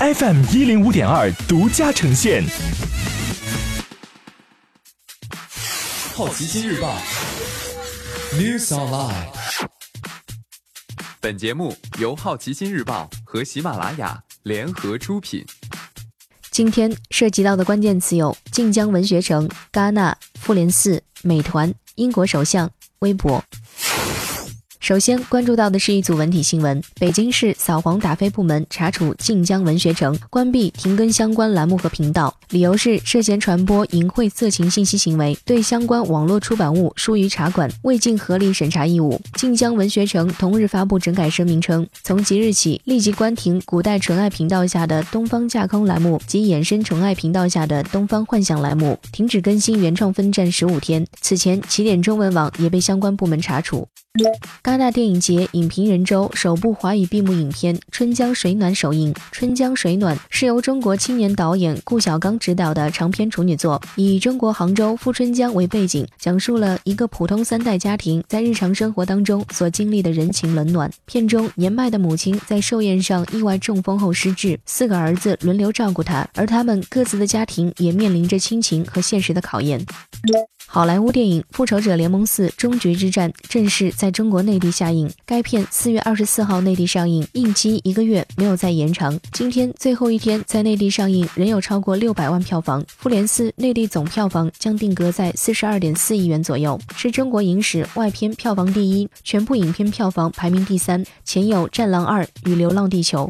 FM 一零五点二独家呈现。好奇心日报，News Online。本节目由好奇心日报和喜马拉雅联合出品。今天涉及到的关键词有：晋江文学城、戛纳、复联四、美团、英国首相、微博。首先关注到的是一组文体新闻：北京市扫黄打非部门查处晋江文学城，关闭停更相关栏目和频道，理由是涉嫌传播淫秽色情信息行为，对相关网络出版物疏于查管，未尽合理审查义务。晋江文学城同日发布整改声明称，从即日起立即关停古代纯爱频道下的东方架空栏目及衍生纯爱频道下的东方幻想栏目，停止更新原创分站十五天。此前，起点中文网也被相关部门查处。戛纳电影节影评人周首部华语闭幕影片《春江水暖》首映。《春江水暖》是由中国青年导演顾晓刚执导的长篇处女作，以中国杭州富春江为背景，讲述了一个普通三代家庭在日常生活当中所经历的人情冷暖。片中年迈的母亲在寿宴上意外中风后失智，四个儿子轮流照顾她，而他们各自的家庭也面临着亲情和现实的考验。好莱坞电影《复仇者联盟四：终局之战》正式在中国内地下映。该片四月二十四号内地上映，映期一个月，没有再延长。今天最后一天在内地上映，仍有超过六百万票房。《复联四》内地总票房将定格在四十二点四亿元左右，是中国影史外片票房第一，全部影片票房排名第三，前有《战狼二》与《流浪地球》。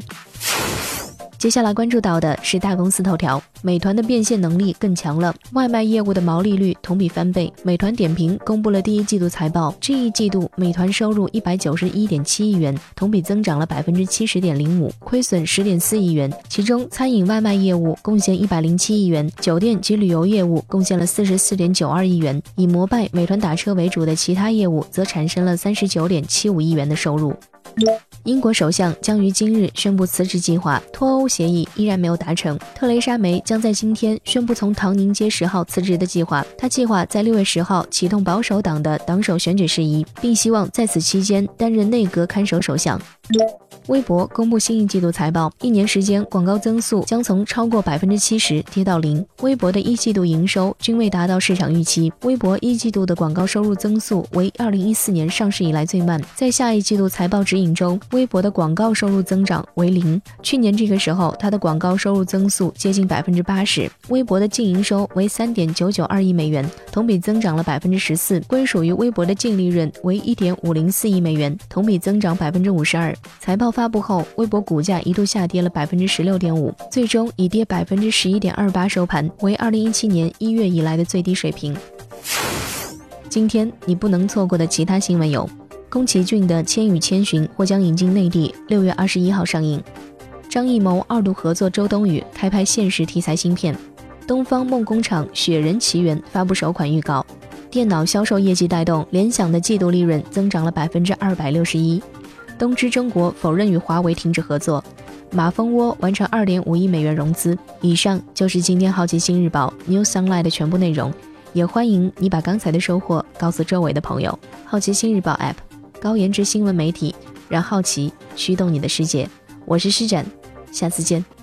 接下来关注到的是大公司头条，美团的变现能力更强了，外卖业务的毛利率同比翻倍。美团点评公布了第一季度财报，这一季度美团收入一百九十一点七亿元，同比增长了百分之七十点零五，亏损十点四亿元。其中餐饮外卖业务贡献一百零七亿元，酒店及旅游业务贡献了四十四点九二亿元，以摩拜、美团打车为主的其他业务则产生了三十九点七五亿元的收入。英国首相将于今日宣布辞职计划，脱欧协议依然没有达成。特蕾莎梅将在今天宣布从唐宁街十号辞职的计划，她计划在六月十号启动保守党的党首选举事宜，并希望在此期间担任内阁看守首相。微博公布新一季度财报，一年时间广告增速将从超过百分之七十跌到零。微博的一季度营收均未达到市场预期，微博一季度的广告收入增速为二零一四年上市以来最慢。在下一季度财报指引中，微博的广告收入增长为零。去年这个时候，它的广告收入增速接近百分之八十。微博的净营收为三点九九二亿美元，同比增长了百分之十四。归属于微博的净利润为一点五零四亿美元，同比增长百分之五十二。财报发布后，微博股价一度下跌了百分之十六点五，最终以跌百分之十一点二八收盘，为二零一七年一月以来的最低水平。今天你不能错过的其他新闻有：宫崎骏的《千与千寻》或将引进内地，六月二十一号上映；张艺谋二度合作周冬雨开拍现实题材新片；东方梦工厂《雪人奇缘》发布首款预告；电脑销售业绩带动联想的季度利润增长了百分之二百六十一。东芝中国否认与华为停止合作，马蜂窝完成二点五亿美元融资。以上就是今天好奇心日报 New Sunlight 的全部内容，也欢迎你把刚才的收获告诉周围的朋友。好奇心日报 App，高颜值新闻媒体，让好奇驱动你的世界。我是施展，下次见。